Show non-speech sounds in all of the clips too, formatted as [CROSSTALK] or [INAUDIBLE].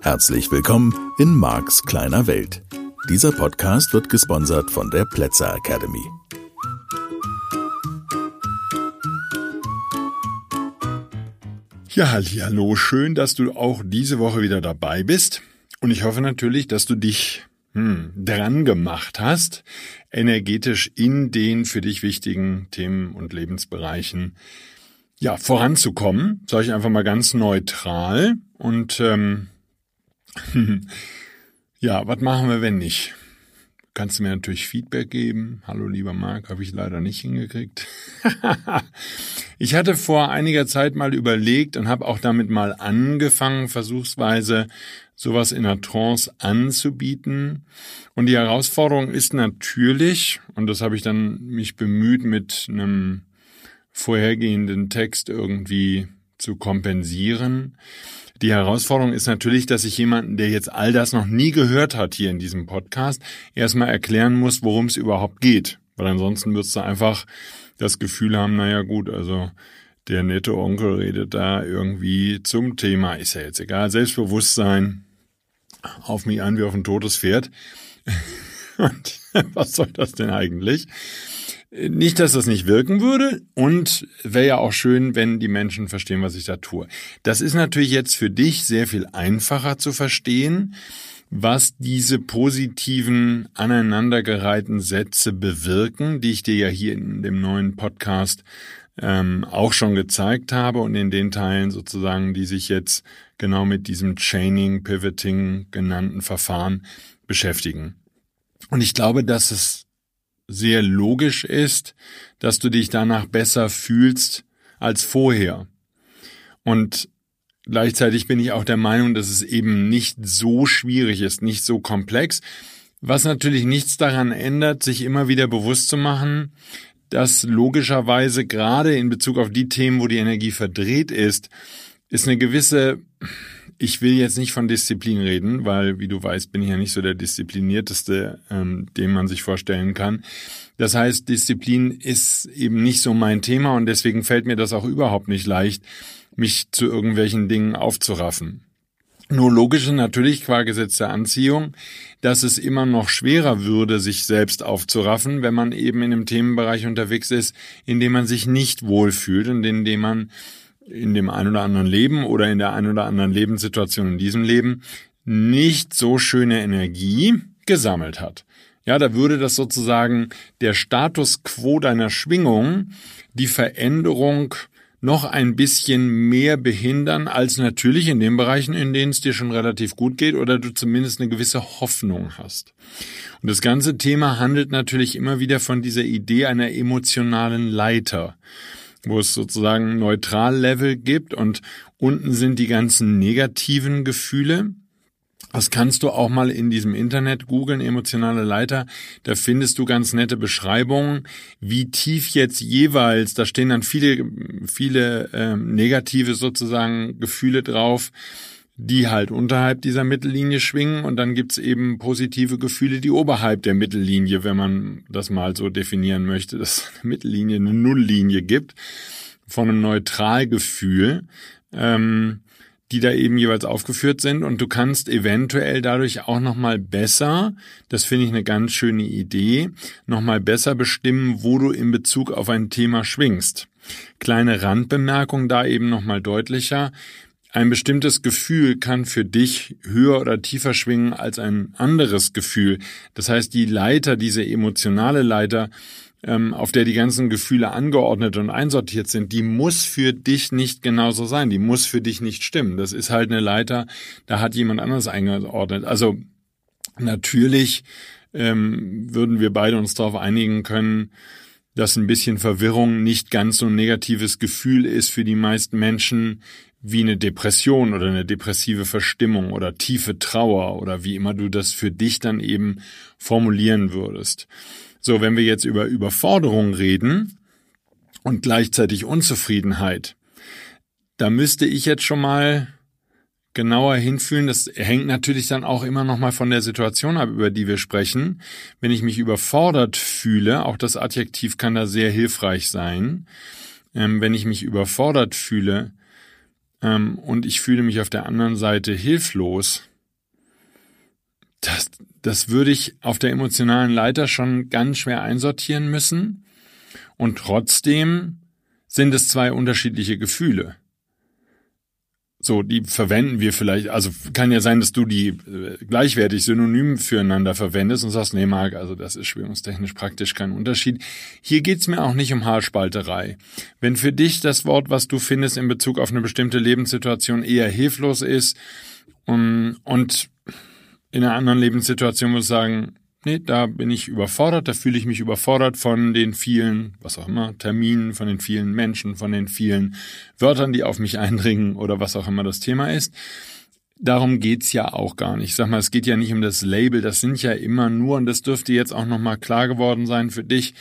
Herzlich willkommen in Marks kleiner Welt. Dieser Podcast wird gesponsert von der Plätzer Academy. Ja, hallo, schön, dass du auch diese Woche wieder dabei bist. Und ich hoffe natürlich, dass du dich hm, dran gemacht hast, energetisch in den für dich wichtigen Themen und Lebensbereichen ja voranzukommen. Sag ich einfach mal ganz neutral. Und ähm, [LAUGHS] ja, was machen wir, wenn nicht? Kannst du mir natürlich Feedback geben. Hallo lieber Marc, habe ich leider nicht hingekriegt. [LAUGHS] ich hatte vor einiger Zeit mal überlegt und habe auch damit mal angefangen, versuchsweise sowas in einer Trance anzubieten. Und die Herausforderung ist natürlich, und das habe ich dann mich bemüht, mit einem vorhergehenden Text irgendwie zu kompensieren. Die Herausforderung ist natürlich, dass ich jemanden, der jetzt all das noch nie gehört hat hier in diesem Podcast, erstmal erklären muss, worum es überhaupt geht. Weil ansonsten würdest du einfach das Gefühl haben, naja gut, also der nette Onkel redet da irgendwie zum Thema, ist ja jetzt egal, Selbstbewusstsein, auf mich an wie auf ein totes Pferd. [LAUGHS] Und was soll das denn eigentlich? Nicht, dass das nicht wirken würde und wäre ja auch schön, wenn die Menschen verstehen, was ich da tue. Das ist natürlich jetzt für dich sehr viel einfacher zu verstehen, was diese positiven aneinandergereihten Sätze bewirken, die ich dir ja hier in dem neuen Podcast ähm, auch schon gezeigt habe und in den Teilen sozusagen, die sich jetzt genau mit diesem Chaining, Pivoting genannten Verfahren beschäftigen. Und ich glaube, dass es sehr logisch ist, dass du dich danach besser fühlst als vorher. Und gleichzeitig bin ich auch der Meinung, dass es eben nicht so schwierig ist, nicht so komplex, was natürlich nichts daran ändert, sich immer wieder bewusst zu machen, dass logischerweise gerade in Bezug auf die Themen, wo die Energie verdreht ist, ist eine gewisse ich will jetzt nicht von Disziplin reden, weil, wie du weißt, bin ich ja nicht so der disziplinierteste, ähm, den man sich vorstellen kann. Das heißt, Disziplin ist eben nicht so mein Thema und deswegen fällt mir das auch überhaupt nicht leicht, mich zu irgendwelchen Dingen aufzuraffen. Nur logisch natürlich qua Gesetz der Anziehung, dass es immer noch schwerer würde, sich selbst aufzuraffen, wenn man eben in einem Themenbereich unterwegs ist, in dem man sich nicht wohlfühlt und in dem man in dem ein oder anderen Leben oder in der ein oder anderen Lebenssituation in diesem Leben nicht so schöne Energie gesammelt hat. Ja, da würde das sozusagen der Status quo deiner Schwingung, die Veränderung noch ein bisschen mehr behindern als natürlich in den Bereichen, in denen es dir schon relativ gut geht oder du zumindest eine gewisse Hoffnung hast. Und das ganze Thema handelt natürlich immer wieder von dieser Idee einer emotionalen Leiter wo es sozusagen Neutral-Level gibt und unten sind die ganzen negativen Gefühle. Das kannst du auch mal in diesem Internet googeln, emotionale Leiter. Da findest du ganz nette Beschreibungen, wie tief jetzt jeweils, da stehen dann viele, viele äh, negative sozusagen Gefühle drauf, die halt unterhalb dieser Mittellinie schwingen und dann gibt's eben positive Gefühle, die oberhalb der Mittellinie, wenn man das mal so definieren möchte, dass eine Mittellinie eine Nulllinie gibt, von einem Neutralgefühl, ähm, die da eben jeweils aufgeführt sind und du kannst eventuell dadurch auch nochmal besser, das finde ich eine ganz schöne Idee, nochmal besser bestimmen, wo du in Bezug auf ein Thema schwingst. Kleine Randbemerkung da eben nochmal deutlicher. Ein bestimmtes Gefühl kann für dich höher oder tiefer schwingen als ein anderes Gefühl. Das heißt, die Leiter, diese emotionale Leiter, ähm, auf der die ganzen Gefühle angeordnet und einsortiert sind, die muss für dich nicht genauso sein. Die muss für dich nicht stimmen. Das ist halt eine Leiter, da hat jemand anders eingeordnet. Also natürlich ähm, würden wir beide uns darauf einigen können, dass ein bisschen Verwirrung nicht ganz so ein negatives Gefühl ist für die meisten Menschen wie eine Depression oder eine depressive Verstimmung oder tiefe Trauer oder wie immer du das für dich dann eben formulieren würdest. So, wenn wir jetzt über Überforderung reden und gleichzeitig Unzufriedenheit, da müsste ich jetzt schon mal genauer hinfühlen. Das hängt natürlich dann auch immer noch mal von der Situation ab, über die wir sprechen. Wenn ich mich überfordert fühle, auch das Adjektiv kann da sehr hilfreich sein. Ähm, wenn ich mich überfordert fühle ähm, und ich fühle mich auf der anderen Seite hilflos, das, das würde ich auf der emotionalen Leiter schon ganz schwer einsortieren müssen. Und trotzdem sind es zwei unterschiedliche Gefühle. So, die verwenden wir vielleicht, also kann ja sein, dass du die äh, gleichwertig synonym füreinander verwendest und sagst, nee, Marc, also das ist schwingungstechnisch praktisch kein Unterschied. Hier geht's mir auch nicht um Haarspalterei. Wenn für dich das Wort, was du findest in Bezug auf eine bestimmte Lebenssituation eher hilflos ist um, und in einer anderen Lebenssituation muss ich sagen, nee, da bin ich überfordert, da fühle ich mich überfordert von den vielen, was auch immer, Terminen, von den vielen Menschen, von den vielen Wörtern, die auf mich eindringen oder was auch immer das Thema ist. Darum geht's ja auch gar nicht. Ich sag mal, es geht ja nicht um das Label, das sind ja immer nur, und das dürfte jetzt auch nochmal klar geworden sein für dich,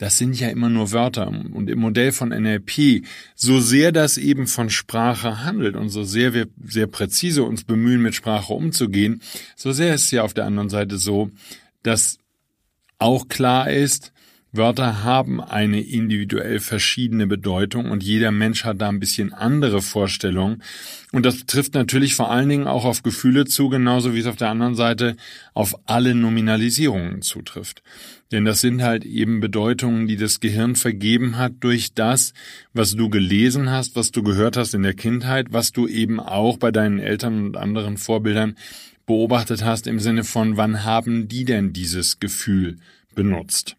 das sind ja immer nur Wörter. Und im Modell von NLP, so sehr das eben von Sprache handelt und so sehr wir sehr präzise uns bemühen, mit Sprache umzugehen, so sehr ist es ja auf der anderen Seite so, dass auch klar ist, Wörter haben eine individuell verschiedene Bedeutung und jeder Mensch hat da ein bisschen andere Vorstellungen. Und das trifft natürlich vor allen Dingen auch auf Gefühle zu, genauso wie es auf der anderen Seite auf alle Nominalisierungen zutrifft. Denn das sind halt eben Bedeutungen, die das Gehirn vergeben hat durch das, was du gelesen hast, was du gehört hast in der Kindheit, was du eben auch bei deinen Eltern und anderen Vorbildern beobachtet hast im Sinne von, wann haben die denn dieses Gefühl benutzt?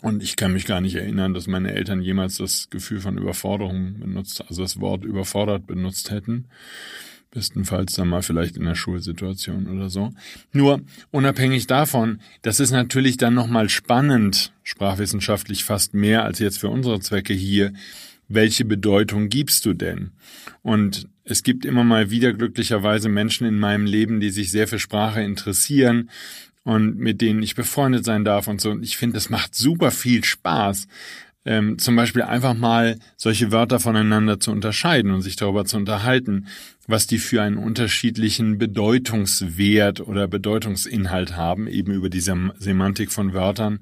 Und ich kann mich gar nicht erinnern, dass meine Eltern jemals das Gefühl von Überforderung benutzt, also das Wort überfordert benutzt hätten. Bestenfalls dann mal vielleicht in der Schulsituation oder so. Nur unabhängig davon, das ist natürlich dann nochmal spannend, sprachwissenschaftlich fast mehr als jetzt für unsere Zwecke hier, welche Bedeutung gibst du denn? Und es gibt immer mal wieder glücklicherweise Menschen in meinem Leben, die sich sehr für Sprache interessieren und mit denen ich befreundet sein darf und so. Und ich finde, das macht super viel Spaß. Ähm, zum Beispiel einfach mal solche Wörter voneinander zu unterscheiden und sich darüber zu unterhalten, was die für einen unterschiedlichen Bedeutungswert oder Bedeutungsinhalt haben, eben über diese Semantik von Wörtern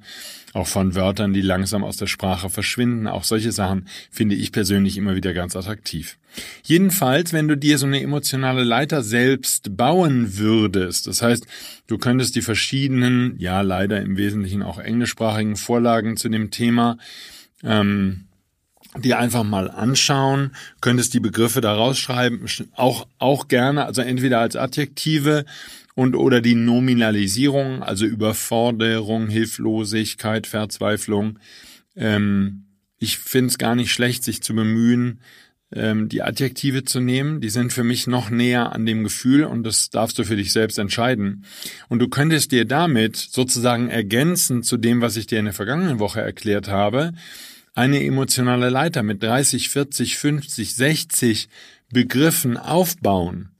auch von Wörtern, die langsam aus der Sprache verschwinden. Auch solche Sachen finde ich persönlich immer wieder ganz attraktiv. Jedenfalls, wenn du dir so eine emotionale Leiter selbst bauen würdest, das heißt, du könntest die verschiedenen, ja leider im Wesentlichen auch englischsprachigen Vorlagen zu dem Thema ähm, dir einfach mal anschauen, könntest die Begriffe da rausschreiben, auch, auch gerne, also entweder als Adjektive und oder die Nominalisierung, also Überforderung, Hilflosigkeit, Verzweiflung. Ähm, ich finde es gar nicht schlecht, sich zu bemühen, ähm, die Adjektive zu nehmen. Die sind für mich noch näher an dem Gefühl und das darfst du für dich selbst entscheiden. Und du könntest dir damit sozusagen ergänzen zu dem, was ich dir in der vergangenen Woche erklärt habe, eine emotionale Leiter mit 30, 40, 50, 60 Begriffen aufbauen.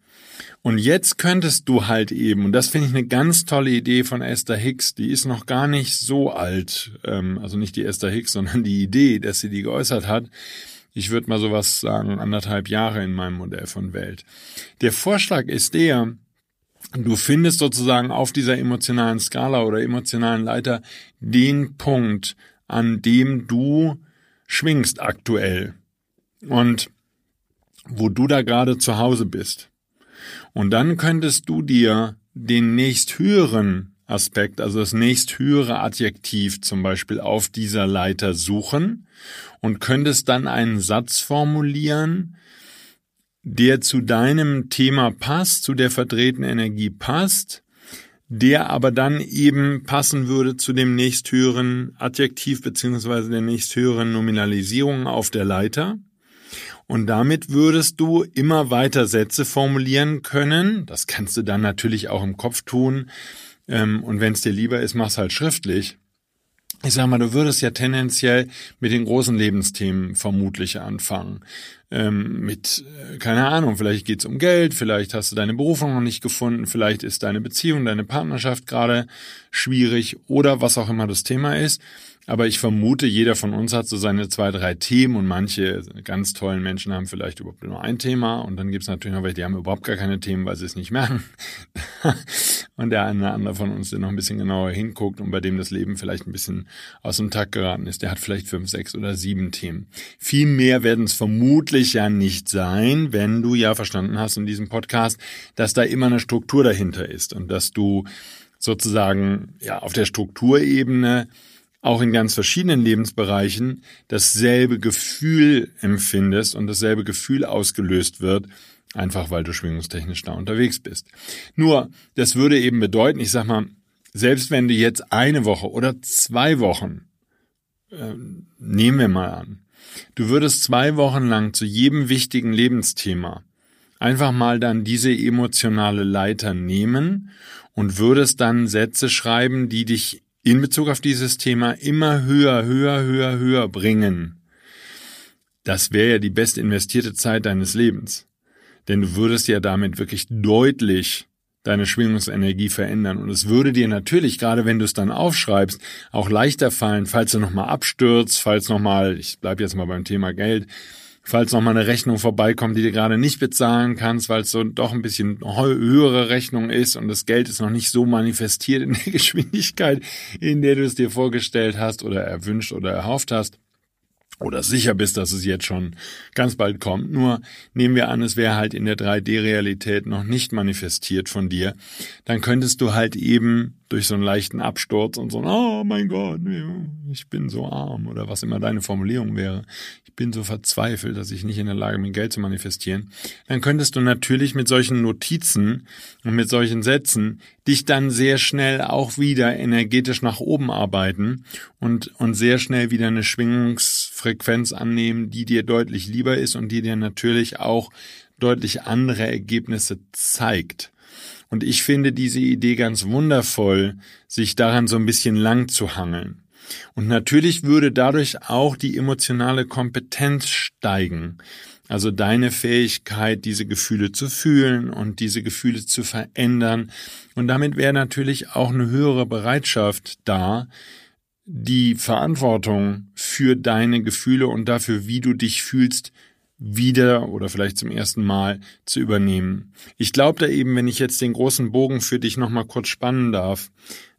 Und jetzt könntest du halt eben, und das finde ich eine ganz tolle Idee von Esther Hicks, die ist noch gar nicht so alt, ähm, also nicht die Esther Hicks, sondern die Idee, dass sie die geäußert hat. Ich würde mal sowas sagen, anderthalb Jahre in meinem Modell von Welt. Der Vorschlag ist der, du findest sozusagen auf dieser emotionalen Skala oder emotionalen Leiter den Punkt, an dem du schwingst aktuell und wo du da gerade zu Hause bist. Und dann könntest du dir den nächsthöheren Aspekt, also das nächsthöhere Adjektiv zum Beispiel auf dieser Leiter suchen und könntest dann einen Satz formulieren, der zu deinem Thema passt, zu der verdrehten Energie passt, der aber dann eben passen würde zu dem nächsthöheren Adjektiv beziehungsweise der nächsthöheren Nominalisierung auf der Leiter. Und damit würdest du immer weiter Sätze formulieren können. Das kannst du dann natürlich auch im Kopf tun. Ähm, und wenn es dir lieber ist, mach's halt schriftlich. Ich sag mal, du würdest ja tendenziell mit den großen Lebensthemen vermutlich anfangen. ähm, mit, äh, keine Ahnung, vielleicht geht's um Geld, vielleicht hast du deine Berufung noch nicht gefunden, vielleicht ist deine Beziehung, deine Partnerschaft gerade schwierig oder was auch immer das Thema ist. Aber ich vermute, jeder von uns hat so seine zwei, drei Themen und manche ganz tollen Menschen haben vielleicht überhaupt nur ein Thema und dann gibt's natürlich noch welche, die haben überhaupt gar keine Themen, weil sie es nicht merken. [LAUGHS] und der eine oder andere von uns, der noch ein bisschen genauer hinguckt und bei dem das Leben vielleicht ein bisschen aus dem Takt geraten ist, der hat vielleicht fünf, sechs oder sieben Themen. Viel mehr werden es vermutlich ja nicht sein, wenn du ja verstanden hast in diesem Podcast, dass da immer eine Struktur dahinter ist und dass du sozusagen ja auf der Strukturebene auch in ganz verschiedenen Lebensbereichen dasselbe Gefühl empfindest und dasselbe Gefühl ausgelöst wird, einfach weil du schwingungstechnisch da unterwegs bist. Nur, das würde eben bedeuten, ich sag mal, selbst wenn du jetzt eine Woche oder zwei Wochen, äh, nehmen wir mal an, du würdest zwei Wochen lang zu jedem wichtigen Lebensthema einfach mal dann diese emotionale Leiter nehmen und würdest dann Sätze schreiben, die dich in Bezug auf dieses Thema immer höher, höher, höher, höher bringen, das wäre ja die best investierte Zeit deines Lebens. Denn du würdest ja damit wirklich deutlich deine Schwingungsenergie verändern. Und es würde dir natürlich, gerade wenn du es dann aufschreibst, auch leichter fallen, falls du nochmal abstürzt, falls nochmal, ich bleib jetzt mal beim Thema Geld, falls noch mal eine Rechnung vorbeikommt, die du gerade nicht bezahlen kannst, weil es so doch ein bisschen höhere Rechnung ist und das Geld ist noch nicht so manifestiert in der [LAUGHS] Geschwindigkeit, in der du es dir vorgestellt hast oder erwünscht oder erhofft hast oder sicher bist, dass es jetzt schon ganz bald kommt. Nur nehmen wir an, es wäre halt in der 3D-Realität noch nicht manifestiert von dir. Dann könntest du halt eben durch so einen leichten Absturz und so, oh mein Gott, ich bin so arm oder was immer deine Formulierung wäre. Ich bin so verzweifelt, dass ich nicht in der Lage bin, Geld zu manifestieren. Dann könntest du natürlich mit solchen Notizen und mit solchen Sätzen dich dann sehr schnell auch wieder energetisch nach oben arbeiten und, und sehr schnell wieder eine Schwingungsfrequenz annehmen, die dir deutlich lieber ist und die dir natürlich auch deutlich andere Ergebnisse zeigt. Und ich finde diese Idee ganz wundervoll, sich daran so ein bisschen lang zu hangeln. Und natürlich würde dadurch auch die emotionale Kompetenz steigen. Also deine Fähigkeit, diese Gefühle zu fühlen und diese Gefühle zu verändern. Und damit wäre natürlich auch eine höhere Bereitschaft da, die Verantwortung für deine Gefühle und dafür, wie du dich fühlst, wieder oder vielleicht zum ersten Mal zu übernehmen. Ich glaube da eben, wenn ich jetzt den großen Bogen für dich nochmal kurz spannen darf,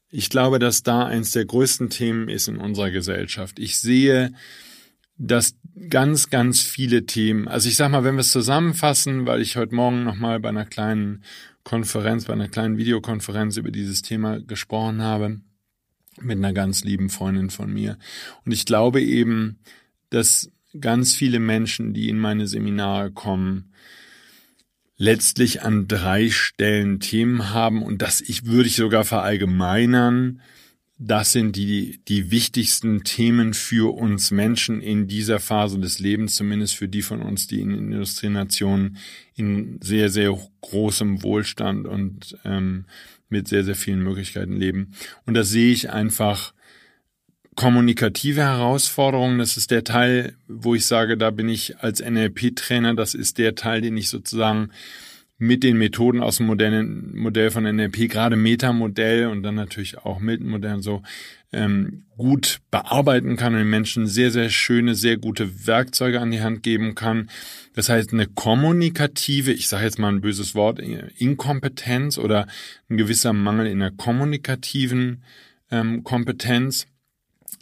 ich glaube, dass da eins der größten Themen ist in unserer Gesellschaft. Ich sehe, dass ganz, ganz viele Themen, also ich sag mal, wenn wir es zusammenfassen, weil ich heute Morgen nochmal bei einer kleinen Konferenz, bei einer kleinen Videokonferenz über dieses Thema gesprochen habe, mit einer ganz lieben Freundin von mir. Und ich glaube eben, dass ganz viele Menschen, die in meine Seminare kommen, letztlich an drei Stellen Themen haben und das ich würde ich sogar verallgemeinern. Das sind die, die wichtigsten Themen für uns Menschen in dieser Phase des Lebens, zumindest für die von uns, die in Industrienationen in sehr, sehr großem Wohlstand und ähm, mit sehr, sehr vielen Möglichkeiten leben. Und das sehe ich einfach kommunikative Herausforderungen, das ist der Teil, wo ich sage, da bin ich als NLP-Trainer, das ist der Teil, den ich sozusagen mit den Methoden aus dem modernen Modell von NLP, gerade Metamodell und dann natürlich auch Milton-Modell so, ähm, gut bearbeiten kann und den Menschen sehr, sehr schöne, sehr gute Werkzeuge an die Hand geben kann. Das heißt, eine kommunikative, ich sage jetzt mal ein böses Wort, Inkompetenz oder ein gewisser Mangel in der kommunikativen ähm, Kompetenz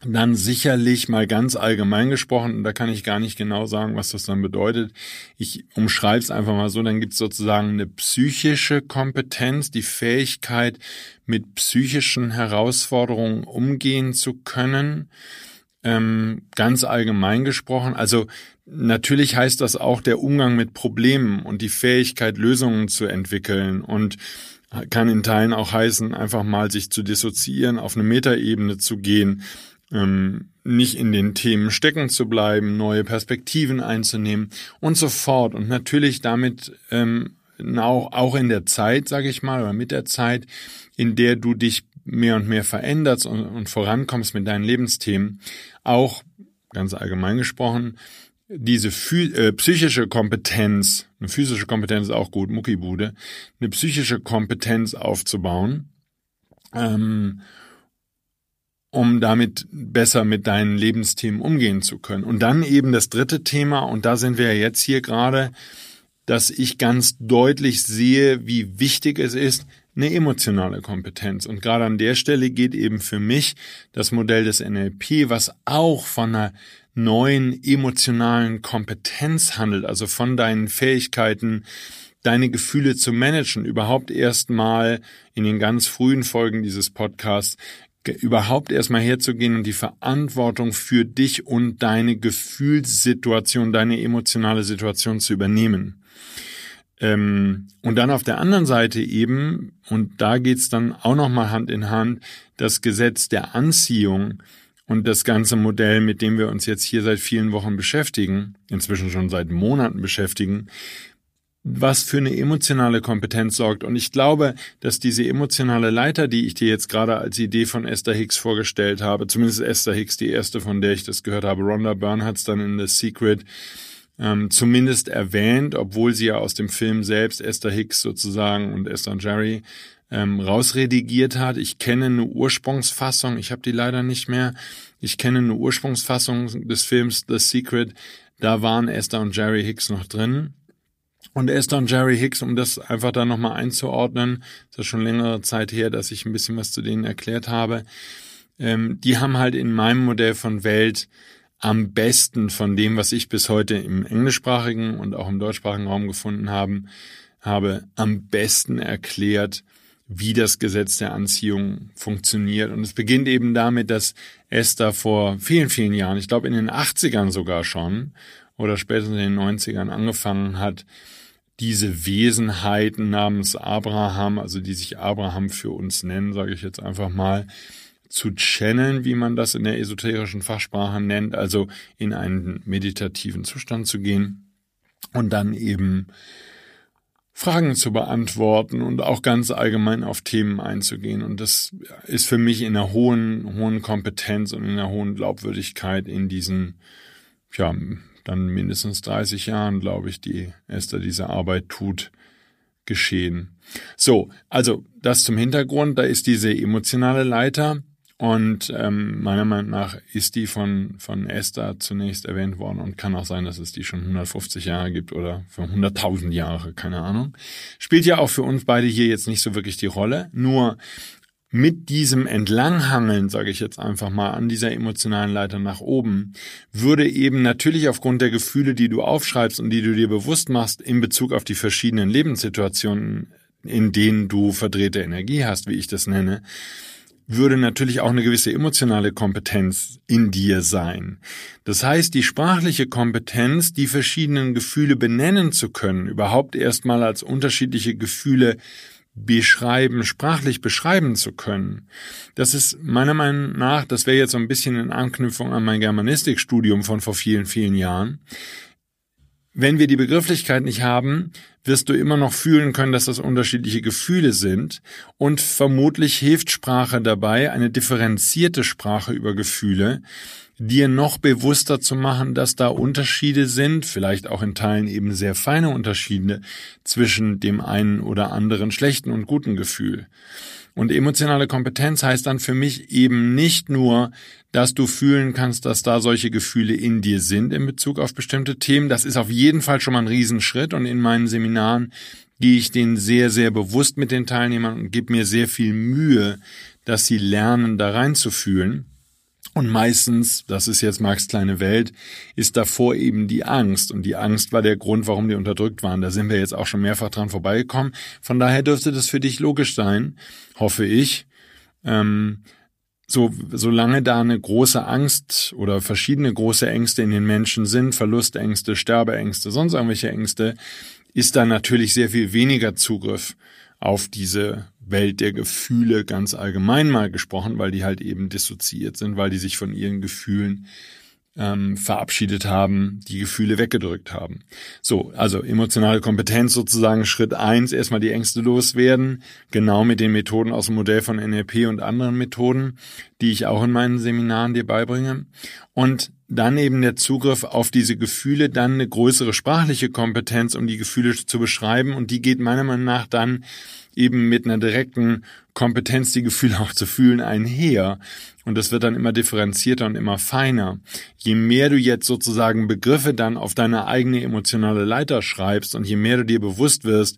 dann sicherlich mal ganz allgemein gesprochen, und da kann ich gar nicht genau sagen, was das dann bedeutet. Ich umschreibe es einfach mal so, dann gibt es sozusagen eine psychische Kompetenz, die Fähigkeit, mit psychischen Herausforderungen umgehen zu können. Ähm, ganz allgemein gesprochen. Also natürlich heißt das auch der Umgang mit Problemen und die Fähigkeit, Lösungen zu entwickeln und kann in Teilen auch heißen, einfach mal sich zu dissoziieren, auf eine Metaebene zu gehen, ähm, nicht in den Themen stecken zu bleiben, neue Perspektiven einzunehmen und so fort. Und natürlich damit ähm, auch, in der Zeit, sage ich mal, oder mit der Zeit, in der du dich mehr und mehr veränderst und, und vorankommst mit deinen Lebensthemen, auch ganz allgemein gesprochen, diese äh, psychische Kompetenz, eine physische Kompetenz ist auch gut, Muckibude, eine psychische Kompetenz aufzubauen, ähm, um damit besser mit deinen Lebensthemen umgehen zu können. Und dann eben das dritte Thema, und da sind wir ja jetzt hier gerade, dass ich ganz deutlich sehe, wie wichtig es ist, eine emotionale Kompetenz. Und gerade an der Stelle geht eben für mich das Modell des NLP, was auch von einer neuen emotionalen Kompetenz handelt, also von deinen Fähigkeiten, deine Gefühle zu managen, überhaupt erstmal in den ganz frühen Folgen dieses Podcasts überhaupt erstmal herzugehen und die Verantwortung für dich und deine Gefühlssituation, deine emotionale Situation zu übernehmen. Ähm, und dann auf der anderen Seite eben, und da geht's dann auch nochmal Hand in Hand, das Gesetz der Anziehung und das ganze Modell, mit dem wir uns jetzt hier seit vielen Wochen beschäftigen, inzwischen schon seit Monaten beschäftigen, was für eine emotionale Kompetenz sorgt. Und ich glaube, dass diese emotionale Leiter, die ich dir jetzt gerade als Idee von Esther Hicks vorgestellt habe, zumindest Esther Hicks, die erste, von der ich das gehört habe, Rhonda Byrne hat es dann in The Secret ähm, zumindest erwähnt, obwohl sie ja aus dem Film selbst Esther Hicks sozusagen und Esther und Jerry ähm, rausredigiert hat. Ich kenne eine Ursprungsfassung, ich habe die leider nicht mehr. Ich kenne eine Ursprungsfassung des Films The Secret. Da waren Esther und Jerry Hicks noch drin. Und Esther und Jerry Hicks, um das einfach da nochmal einzuordnen, ist ja schon längere Zeit her, dass ich ein bisschen was zu denen erklärt habe, ähm, die haben halt in meinem Modell von Welt am besten von dem, was ich bis heute im englischsprachigen und auch im deutschsprachigen Raum gefunden haben, habe, am besten erklärt, wie das Gesetz der Anziehung funktioniert. Und es beginnt eben damit, dass Esther vor vielen, vielen Jahren, ich glaube in den 80ern sogar schon, oder spätestens in den 90ern angefangen hat, diese Wesenheiten namens Abraham, also die sich Abraham für uns nennen, sage ich jetzt einfach mal, zu channeln, wie man das in der esoterischen Fachsprache nennt, also in einen meditativen Zustand zu gehen und dann eben Fragen zu beantworten und auch ganz allgemein auf Themen einzugehen. Und das ist für mich in einer hohen, hohen Kompetenz und in einer hohen Glaubwürdigkeit in diesen, ja, dann mindestens 30 Jahren, glaube ich, die Esther diese Arbeit tut, geschehen. So, also das zum Hintergrund, da ist diese emotionale Leiter und ähm, meiner Meinung nach ist die von, von Esther zunächst erwähnt worden und kann auch sein, dass es die schon 150 Jahre gibt oder für 100.000 Jahre, keine Ahnung. Spielt ja auch für uns beide hier jetzt nicht so wirklich die Rolle. Nur mit diesem Entlanghangeln, sage ich jetzt einfach mal, an dieser emotionalen Leiter nach oben, würde eben natürlich aufgrund der Gefühle, die du aufschreibst und die du dir bewusst machst in Bezug auf die verschiedenen Lebenssituationen, in denen du verdrehte Energie hast, wie ich das nenne, würde natürlich auch eine gewisse emotionale Kompetenz in dir sein. Das heißt, die sprachliche Kompetenz, die verschiedenen Gefühle benennen zu können, überhaupt erstmal als unterschiedliche Gefühle beschreiben, sprachlich beschreiben zu können. Das ist meiner Meinung nach, das wäre jetzt so ein bisschen in Anknüpfung an mein Germanistikstudium von vor vielen, vielen Jahren. Wenn wir die Begrifflichkeit nicht haben, wirst du immer noch fühlen können, dass das unterschiedliche Gefühle sind und vermutlich hilft Sprache dabei, eine differenzierte Sprache über Gefühle, dir noch bewusster zu machen, dass da Unterschiede sind, vielleicht auch in Teilen eben sehr feine Unterschiede zwischen dem einen oder anderen schlechten und guten Gefühl. Und emotionale Kompetenz heißt dann für mich eben nicht nur, dass du fühlen kannst, dass da solche Gefühle in dir sind in Bezug auf bestimmte Themen. Das ist auf jeden Fall schon mal ein Riesenschritt und in meinen Seminaren gehe ich den sehr, sehr bewusst mit den Teilnehmern und gebe mir sehr viel Mühe, dass sie lernen, da reinzufühlen. Und meistens, das ist jetzt Marx kleine Welt, ist davor eben die Angst. Und die Angst war der Grund, warum die unterdrückt waren. Da sind wir jetzt auch schon mehrfach dran vorbeigekommen. Von daher dürfte das für dich logisch sein, hoffe ich. Ähm, so, solange da eine große Angst oder verschiedene große Ängste in den Menschen sind, Verlustängste, Sterbeängste, sonst irgendwelche Ängste, ist da natürlich sehr viel weniger Zugriff auf diese Welt der Gefühle ganz allgemein mal gesprochen, weil die halt eben dissoziiert sind, weil die sich von ihren Gefühlen ähm, verabschiedet haben, die Gefühle weggedrückt haben. So, also emotionale Kompetenz sozusagen Schritt eins, erstmal die Ängste loswerden, genau mit den Methoden aus dem Modell von NLP und anderen Methoden, die ich auch in meinen Seminaren dir beibringe. Und dann eben der Zugriff auf diese Gefühle, dann eine größere sprachliche Kompetenz, um die Gefühle zu beschreiben. Und die geht meiner Meinung nach dann eben mit einer direkten Kompetenz, die Gefühle auch zu fühlen, einher. Und das wird dann immer differenzierter und immer feiner. Je mehr du jetzt sozusagen Begriffe dann auf deine eigene emotionale Leiter schreibst und je mehr du dir bewusst wirst,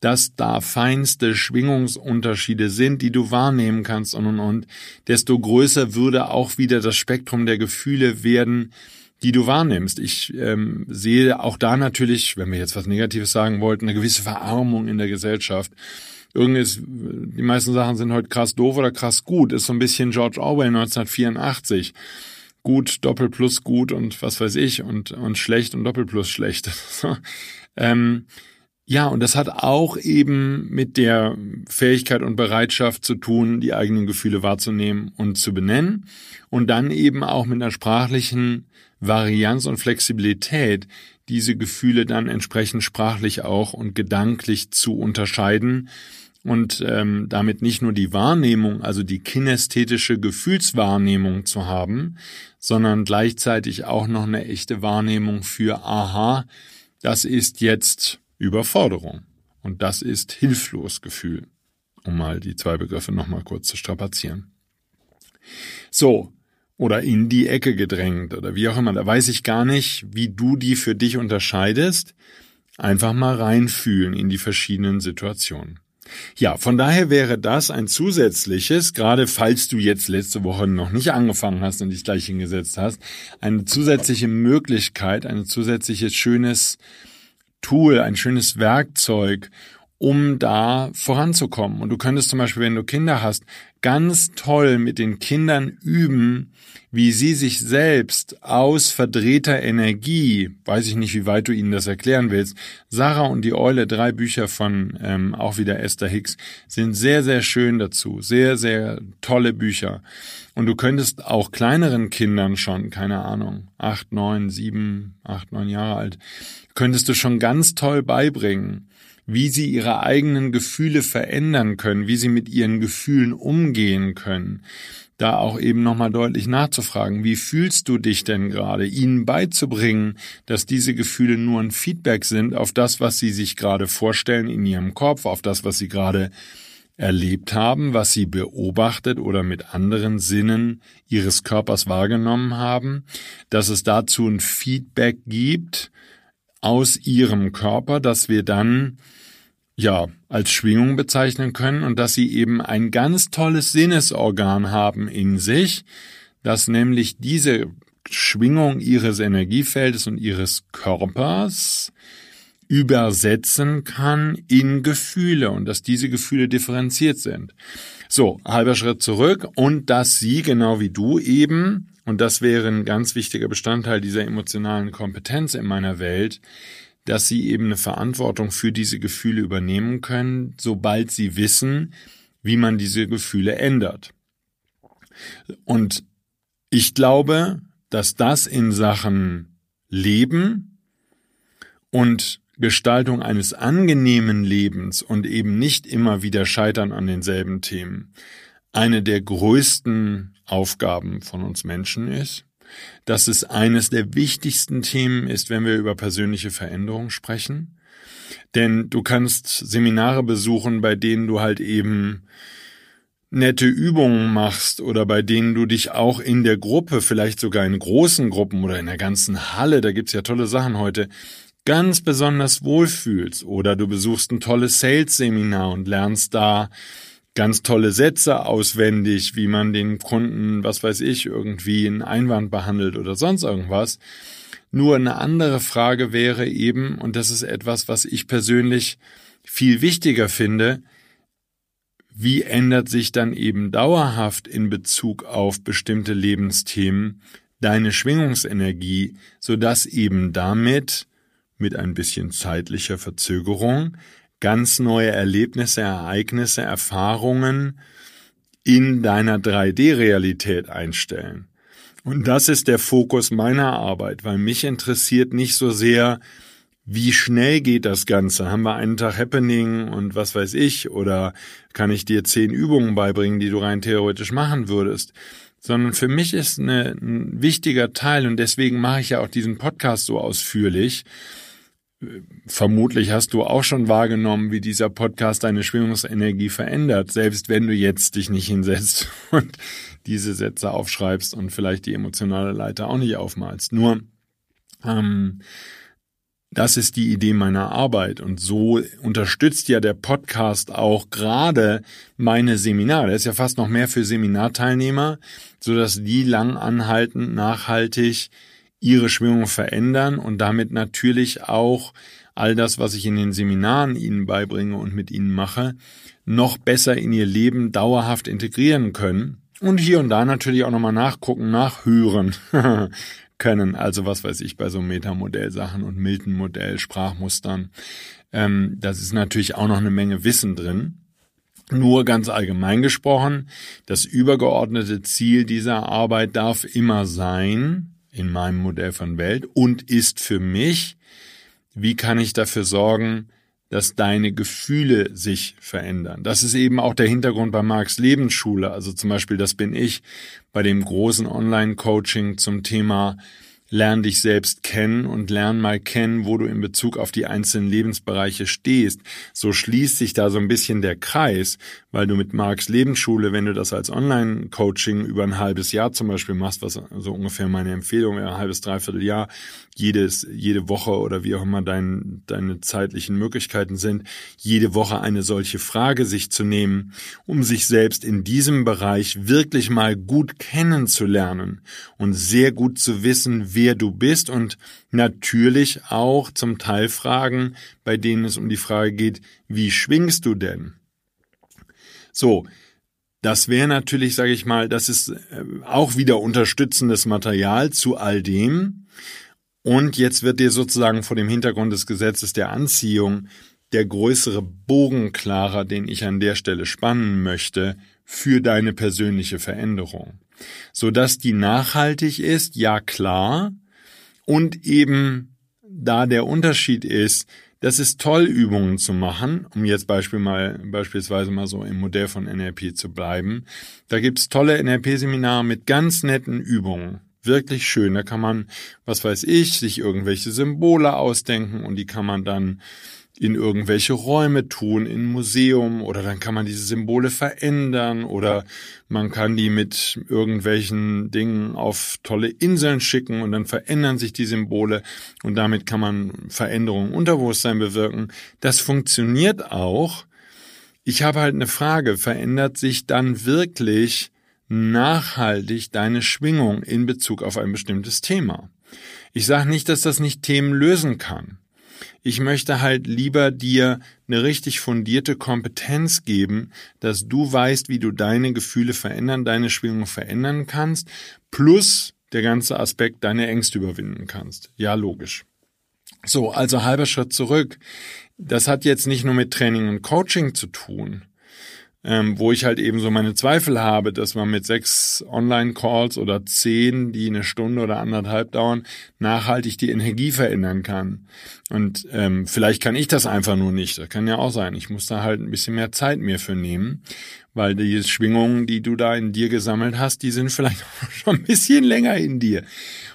dass da feinste Schwingungsunterschiede sind, die du wahrnehmen kannst und und und, desto größer würde auch wieder das Spektrum der Gefühle werden, die du wahrnimmst. Ich ähm, sehe auch da natürlich, wenn wir jetzt was Negatives sagen wollten, eine gewisse Verarmung in der Gesellschaft. Irgendes, die meisten Sachen sind heute krass doof oder krass gut. Ist so ein bisschen George Orwell 1984. Gut, Doppel plus gut und was weiß ich und, und schlecht und Doppel plus schlecht. [LAUGHS] ähm, ja, und das hat auch eben mit der Fähigkeit und Bereitschaft zu tun, die eigenen Gefühle wahrzunehmen und zu benennen. Und dann eben auch mit einer sprachlichen Varianz und Flexibilität, diese Gefühle dann entsprechend sprachlich auch und gedanklich zu unterscheiden und ähm, damit nicht nur die Wahrnehmung, also die kinästhetische Gefühlswahrnehmung zu haben, sondern gleichzeitig auch noch eine echte Wahrnehmung für, aha, das ist jetzt Überforderung. Und das ist Hilflosgefühl, um mal die zwei Begriffe nochmal kurz zu strapazieren. So, oder in die Ecke gedrängt oder wie auch immer, da weiß ich gar nicht, wie du die für dich unterscheidest. Einfach mal reinfühlen in die verschiedenen Situationen. Ja, von daher wäre das ein zusätzliches, gerade falls du jetzt letzte Woche noch nicht angefangen hast und dich gleich hingesetzt hast, eine zusätzliche Möglichkeit, ein zusätzliches schönes Tool, ein schönes Werkzeug, um da voranzukommen. Und du könntest zum Beispiel, wenn du Kinder hast, ganz toll mit den Kindern üben, wie sie sich selbst aus verdrehter Energie, weiß ich nicht, wie weit du ihnen das erklären willst, Sarah und die Eule, drei Bücher von ähm, auch wieder Esther Hicks, sind sehr, sehr schön dazu. Sehr, sehr tolle Bücher. Und du könntest auch kleineren Kindern schon, keine Ahnung, acht, neun, sieben, acht, neun Jahre alt, könntest du schon ganz toll beibringen, wie sie ihre eigenen Gefühle verändern können, wie sie mit ihren Gefühlen umgehen können. Da auch eben nochmal deutlich nachzufragen, wie fühlst du dich denn gerade, ihnen beizubringen, dass diese Gefühle nur ein Feedback sind auf das, was sie sich gerade vorstellen in ihrem Kopf, auf das, was sie gerade erlebt haben, was sie beobachtet oder mit anderen Sinnen ihres Körpers wahrgenommen haben, dass es dazu ein Feedback gibt, aus ihrem Körper, dass wir dann ja als Schwingung bezeichnen können und dass sie eben ein ganz tolles Sinnesorgan haben in sich, das nämlich diese Schwingung ihres Energiefeldes und ihres Körpers übersetzen kann in Gefühle und dass diese Gefühle differenziert sind. So, halber Schritt zurück und dass sie genau wie du eben und das wäre ein ganz wichtiger Bestandteil dieser emotionalen Kompetenz in meiner Welt, dass sie eben eine Verantwortung für diese Gefühle übernehmen können, sobald sie wissen, wie man diese Gefühle ändert. Und ich glaube, dass das in Sachen Leben und Gestaltung eines angenehmen Lebens und eben nicht immer wieder scheitern an denselben Themen eine der größten Aufgaben von uns Menschen ist, dass es eines der wichtigsten Themen ist, wenn wir über persönliche Veränderung sprechen. Denn du kannst Seminare besuchen, bei denen du halt eben nette Übungen machst oder bei denen du dich auch in der Gruppe, vielleicht sogar in großen Gruppen oder in der ganzen Halle, da gibt's ja tolle Sachen heute, ganz besonders wohlfühlst. Oder du besuchst ein tolles Sales-Seminar und lernst da ganz tolle Sätze auswendig, wie man den Kunden, was weiß ich, irgendwie einen Einwand behandelt oder sonst irgendwas. Nur eine andere Frage wäre eben, und das ist etwas, was ich persönlich viel wichtiger finde, wie ändert sich dann eben dauerhaft in Bezug auf bestimmte Lebensthemen deine Schwingungsenergie, sodass eben damit mit ein bisschen zeitlicher Verzögerung ganz neue Erlebnisse, Ereignisse, Erfahrungen in deiner 3D-Realität einstellen. Und das ist der Fokus meiner Arbeit, weil mich interessiert nicht so sehr, wie schnell geht das Ganze? Haben wir einen Tag Happening und was weiß ich? Oder kann ich dir zehn Übungen beibringen, die du rein theoretisch machen würdest? sondern für mich ist eine, ein wichtiger Teil und deswegen mache ich ja auch diesen Podcast so ausführlich. Vermutlich hast du auch schon wahrgenommen, wie dieser Podcast deine Schwingungsenergie verändert, selbst wenn du jetzt dich nicht hinsetzt [LAUGHS] und diese Sätze aufschreibst und vielleicht die emotionale Leiter auch nicht aufmalst. Nur ähm, das ist die Idee meiner Arbeit und so unterstützt ja der Podcast auch gerade meine Seminare. Der ist ja fast noch mehr für Seminarteilnehmer, so dass die lang anhaltend nachhaltig ihre Schwingung verändern und damit natürlich auch all das, was ich in den Seminaren ihnen beibringe und mit ihnen mache, noch besser in ihr Leben dauerhaft integrieren können. Und hier und da natürlich auch nochmal nachgucken, nachhören, [LAUGHS] können. Also was weiß ich bei so Metamodell-Sachen und Milton-Modell, Sprachmustern. Ähm, das ist natürlich auch noch eine Menge Wissen drin. Nur ganz allgemein gesprochen, das übergeordnete Ziel dieser Arbeit darf immer sein, in meinem Modell von Welt, und ist für mich, wie kann ich dafür sorgen, dass deine Gefühle sich verändern. Das ist eben auch der Hintergrund bei Marx Lebensschule. Also zum Beispiel, das bin ich bei dem großen Online-Coaching zum Thema Lern dich selbst kennen und lern mal kennen, wo du in Bezug auf die einzelnen Lebensbereiche stehst. So schließt sich da so ein bisschen der Kreis, weil du mit Marks Lebensschule, wenn du das als Online-Coaching über ein halbes Jahr zum Beispiel machst, was so ungefähr meine Empfehlung wäre, ein halbes, dreiviertel Jahr, jedes, jede Woche oder wie auch immer dein, deine zeitlichen Möglichkeiten sind, jede Woche eine solche Frage sich zu nehmen, um sich selbst in diesem Bereich wirklich mal gut kennenzulernen und sehr gut zu wissen, wer du bist und natürlich auch zum Teil Fragen, bei denen es um die Frage geht, wie schwingst du denn? So, das wäre natürlich, sage ich mal, das ist äh, auch wieder unterstützendes Material zu all dem. Und jetzt wird dir sozusagen vor dem Hintergrund des Gesetzes der Anziehung der größere Bogen klarer, den ich an der Stelle spannen möchte für deine persönliche Veränderung. Sodass die nachhaltig ist, ja klar, und eben da der Unterschied ist, das ist toll, Übungen zu machen, um jetzt Beispiel mal, beispielsweise mal so im Modell von NLP zu bleiben. Da gibt's tolle NLP-Seminare mit ganz netten Übungen. Wirklich schön. Da kann man, was weiß ich, sich irgendwelche Symbole ausdenken und die kann man dann in irgendwelche Räume tun, in Museum oder dann kann man diese Symbole verändern oder man kann die mit irgendwelchen Dingen auf tolle Inseln schicken und dann verändern sich die Symbole und damit kann man Veränderungen Unterbewusstsein bewirken. Das funktioniert auch. Ich habe halt eine Frage, verändert sich dann wirklich nachhaltig deine Schwingung in Bezug auf ein bestimmtes Thema? Ich sage nicht, dass das nicht Themen lösen kann. Ich möchte halt lieber dir eine richtig fundierte Kompetenz geben, dass du weißt, wie du deine Gefühle verändern, deine Schwingung verändern kannst, plus der ganze Aspekt deine Ängste überwinden kannst. Ja, logisch. So, also halber Schritt zurück. Das hat jetzt nicht nur mit Training und Coaching zu tun, ähm, wo ich halt eben so meine Zweifel habe, dass man mit sechs Online-Calls oder zehn, die eine Stunde oder anderthalb dauern, nachhaltig die Energie verändern kann. Und ähm, vielleicht kann ich das einfach nur nicht. Das kann ja auch sein. Ich muss da halt ein bisschen mehr Zeit mir für nehmen, weil die Schwingungen, die du da in dir gesammelt hast, die sind vielleicht [LAUGHS] schon ein bisschen länger in dir.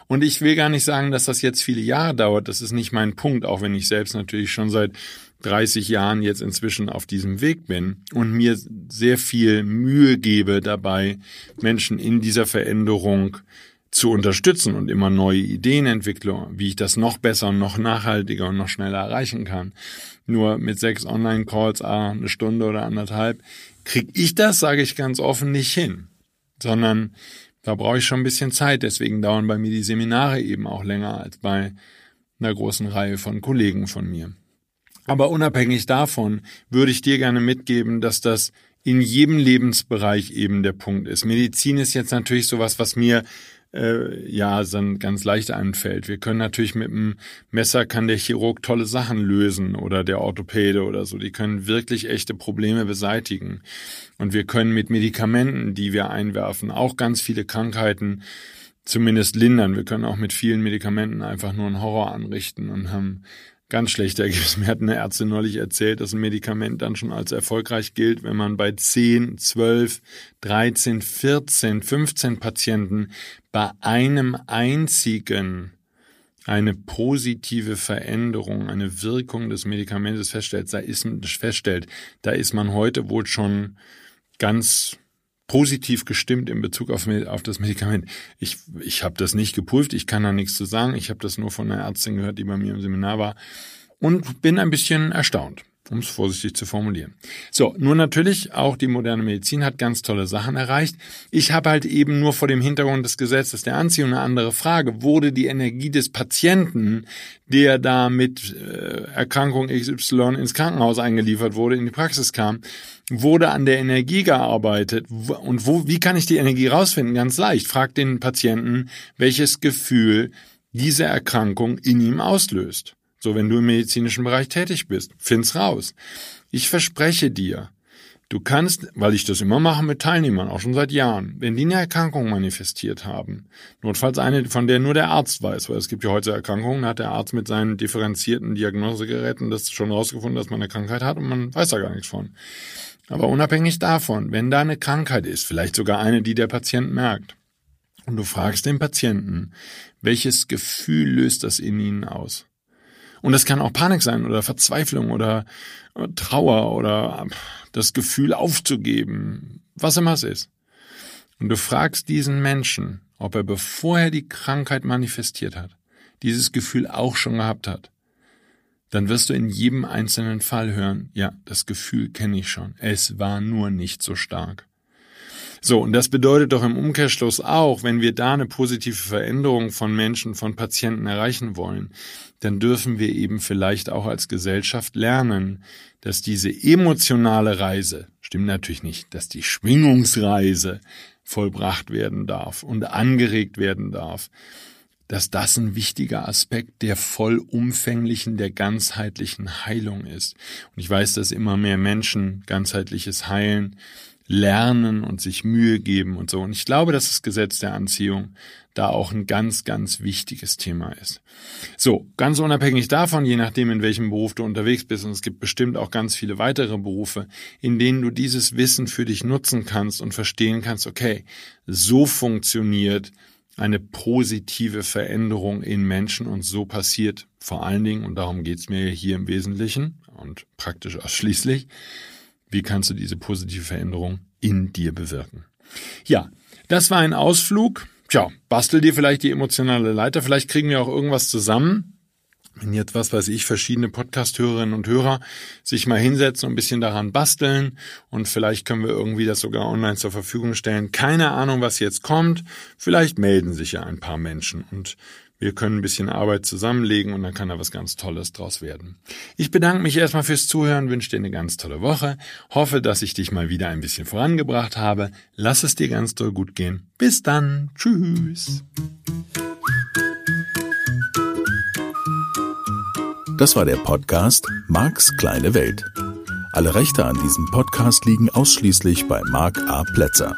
Und ich will gar nicht sagen, dass das jetzt viele Jahre dauert. Das ist nicht mein Punkt, auch wenn ich selbst natürlich schon seit 30 Jahren jetzt inzwischen auf diesem Weg bin und mir sehr viel Mühe gebe dabei, Menschen in dieser Veränderung zu unterstützen und immer neue Ideen entwickle, wie ich das noch besser und noch nachhaltiger und noch schneller erreichen kann. Nur mit sechs Online-Calls, ah, eine Stunde oder anderthalb, krieg ich das, sage ich ganz offen, nicht hin. Sondern da brauche ich schon ein bisschen Zeit. Deswegen dauern bei mir die Seminare eben auch länger als bei einer großen Reihe von Kollegen von mir. Aber unabhängig davon würde ich dir gerne mitgeben, dass das in jedem Lebensbereich eben der Punkt ist. Medizin ist jetzt natürlich sowas, was mir äh, ja dann ganz leicht anfällt. Wir können natürlich mit dem Messer kann der Chirurg tolle Sachen lösen oder der Orthopäde oder so. Die können wirklich echte Probleme beseitigen. Und wir können mit Medikamenten, die wir einwerfen, auch ganz viele Krankheiten zumindest lindern. Wir können auch mit vielen Medikamenten einfach nur einen Horror anrichten und haben ganz schlechte Ergebnisse. Mir hat eine Ärztin neulich erzählt, dass ein Medikament dann schon als erfolgreich gilt, wenn man bei 10, 12, 13, 14, 15 Patienten bei einem einzigen eine positive Veränderung, eine Wirkung des Medikamentes feststellt, da ist, feststellt, da ist man heute wohl schon ganz positiv gestimmt in Bezug auf, auf das Medikament. Ich, ich habe das nicht geprüft, ich kann da nichts zu sagen. Ich habe das nur von einer Ärztin gehört, die bei mir im Seminar war und bin ein bisschen erstaunt um es vorsichtig zu formulieren. So, nur natürlich, auch die moderne Medizin hat ganz tolle Sachen erreicht. Ich habe halt eben nur vor dem Hintergrund des Gesetzes der Anziehung eine andere Frage. Wurde die Energie des Patienten, der da mit äh, Erkrankung XY ins Krankenhaus eingeliefert wurde, in die Praxis kam, wurde an der Energie gearbeitet? Und wo, wie kann ich die Energie rausfinden? Ganz leicht. Frag den Patienten, welches Gefühl diese Erkrankung in ihm auslöst. So, wenn du im medizinischen Bereich tätig bist, find's raus. Ich verspreche dir, du kannst, weil ich das immer mache mit Teilnehmern, auch schon seit Jahren, wenn die eine Erkrankung manifestiert haben, notfalls eine, von der nur der Arzt weiß, weil es gibt ja heute Erkrankungen, hat der Arzt mit seinen differenzierten Diagnosegeräten das schon rausgefunden, dass man eine Krankheit hat und man weiß da gar nichts von. Aber unabhängig davon, wenn da eine Krankheit ist, vielleicht sogar eine, die der Patient merkt, und du fragst den Patienten, welches Gefühl löst das in ihnen aus? Und das kann auch Panik sein oder Verzweiflung oder Trauer oder das Gefühl aufzugeben, was immer es ist. Und du fragst diesen Menschen, ob er bevor er die Krankheit manifestiert hat, dieses Gefühl auch schon gehabt hat. Dann wirst du in jedem einzelnen Fall hören, ja, das Gefühl kenne ich schon. Es war nur nicht so stark. So, und das bedeutet doch im Umkehrschluss auch, wenn wir da eine positive Veränderung von Menschen, von Patienten erreichen wollen, dann dürfen wir eben vielleicht auch als Gesellschaft lernen, dass diese emotionale Reise, stimmt natürlich nicht, dass die Schwingungsreise vollbracht werden darf und angeregt werden darf, dass das ein wichtiger Aspekt der vollumfänglichen, der ganzheitlichen Heilung ist. Und ich weiß, dass immer mehr Menschen ganzheitliches Heilen lernen und sich Mühe geben und so. Und ich glaube, dass das Gesetz der Anziehung da auch ein ganz, ganz wichtiges Thema ist. So, ganz unabhängig davon, je nachdem, in welchem Beruf du unterwegs bist, und es gibt bestimmt auch ganz viele weitere Berufe, in denen du dieses Wissen für dich nutzen kannst und verstehen kannst, okay, so funktioniert eine positive Veränderung in Menschen und so passiert vor allen Dingen, und darum geht's mir hier im Wesentlichen und praktisch ausschließlich, wie kannst du diese positive Veränderung in dir bewirken? Ja, das war ein Ausflug. Tja, bastel dir vielleicht die emotionale Leiter. Vielleicht kriegen wir auch irgendwas zusammen. Wenn jetzt, was weiß ich, verschiedene Podcast-Hörerinnen und Hörer sich mal hinsetzen und ein bisschen daran basteln und vielleicht können wir irgendwie das sogar online zur Verfügung stellen. Keine Ahnung, was jetzt kommt. Vielleicht melden sich ja ein paar Menschen und wir können ein bisschen Arbeit zusammenlegen und dann kann da was ganz Tolles draus werden. Ich bedanke mich erstmal fürs Zuhören, wünsche dir eine ganz tolle Woche, hoffe, dass ich dich mal wieder ein bisschen vorangebracht habe. Lass es dir ganz toll gut gehen. Bis dann. Tschüss. Das war der Podcast Marks kleine Welt. Alle Rechte an diesem Podcast liegen ausschließlich bei Mark A. Plätzer.